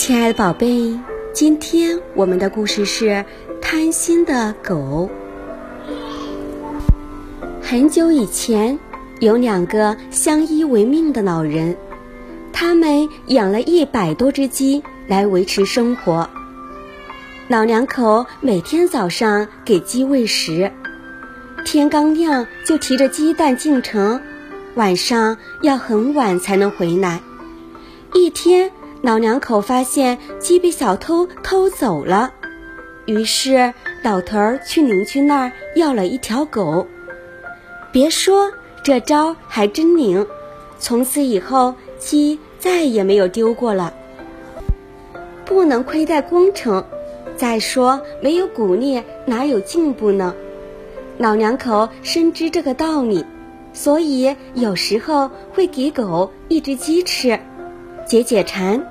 亲爱的宝贝，今天我们的故事是贪心的狗。很久以前，有两个相依为命的老人，他们养了一百多只鸡来维持生活。老两口每天早上给鸡喂食，天刚亮就提着鸡蛋进城，晚上要很晚才能回来。一天，老两口发现鸡被小偷偷走了，于是老头儿去邻居那儿要了一条狗。别说，这招还真灵。从此以后，鸡再也没有丢过了。不能亏待工程，再说没有鼓励哪有进步呢？老两口深知这个道理，所以有时候会给狗一只鸡吃，解解馋。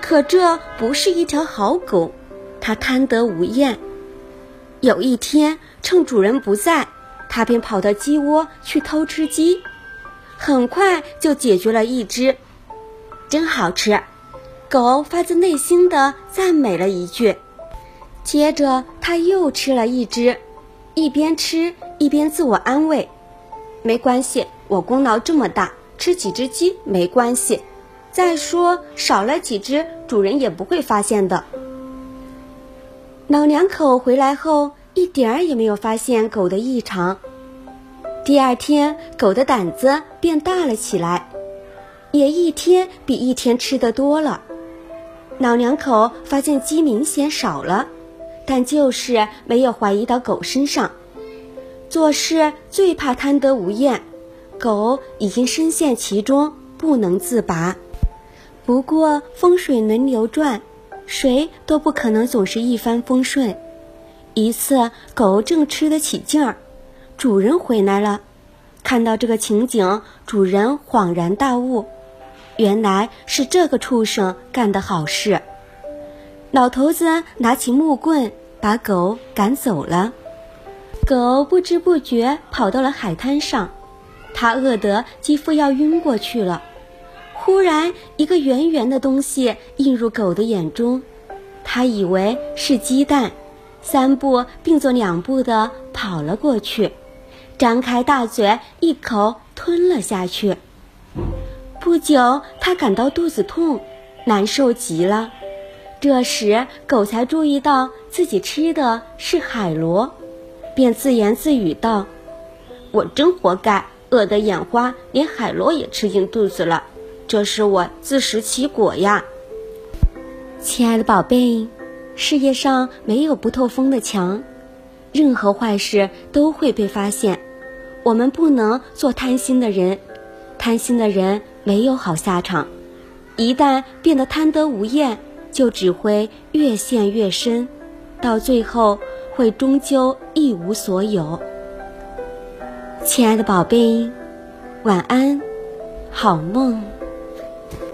可这不是一条好狗，它贪得无厌。有一天，趁主人不在。它便跑到鸡窝去偷吃鸡，很快就解决了一只，真好吃。狗发自内心的赞美了一句，接着它又吃了一只，一边吃一边自我安慰：“没关系，我功劳这么大，吃几只鸡没关系。再说少了几只，主人也不会发现的。”老两口回来后。一点儿也没有发现狗的异常。第二天，狗的胆子变大了起来，也一天比一天吃的多了。老两口发现鸡明显少了，但就是没有怀疑到狗身上。做事最怕贪得无厌，狗已经深陷其中不能自拔。不过风水轮流转，谁都不可能总是一帆风顺。一次，狗正吃得起劲儿，主人回来了。看到这个情景，主人恍然大悟，原来是这个畜生干的好事。老头子拿起木棍，把狗赶走了。狗不知不觉跑到了海滩上，它饿得几乎要晕过去了。忽然，一个圆圆的东西映入狗的眼中，它以为是鸡蛋。三步并作两步的跑了过去，张开大嘴一口吞了下去。不久，他感到肚子痛，难受极了。这时，狗才注意到自己吃的是海螺，便自言自语道：“我真活该，饿得眼花，连海螺也吃进肚子了。这是我自食其果呀。”亲爱的宝贝。世界上没有不透风的墙，任何坏事都会被发现。我们不能做贪心的人，贪心的人没有好下场。一旦变得贪得无厌，就只会越陷越深，到最后会终究一无所有。亲爱的宝贝，晚安，好梦。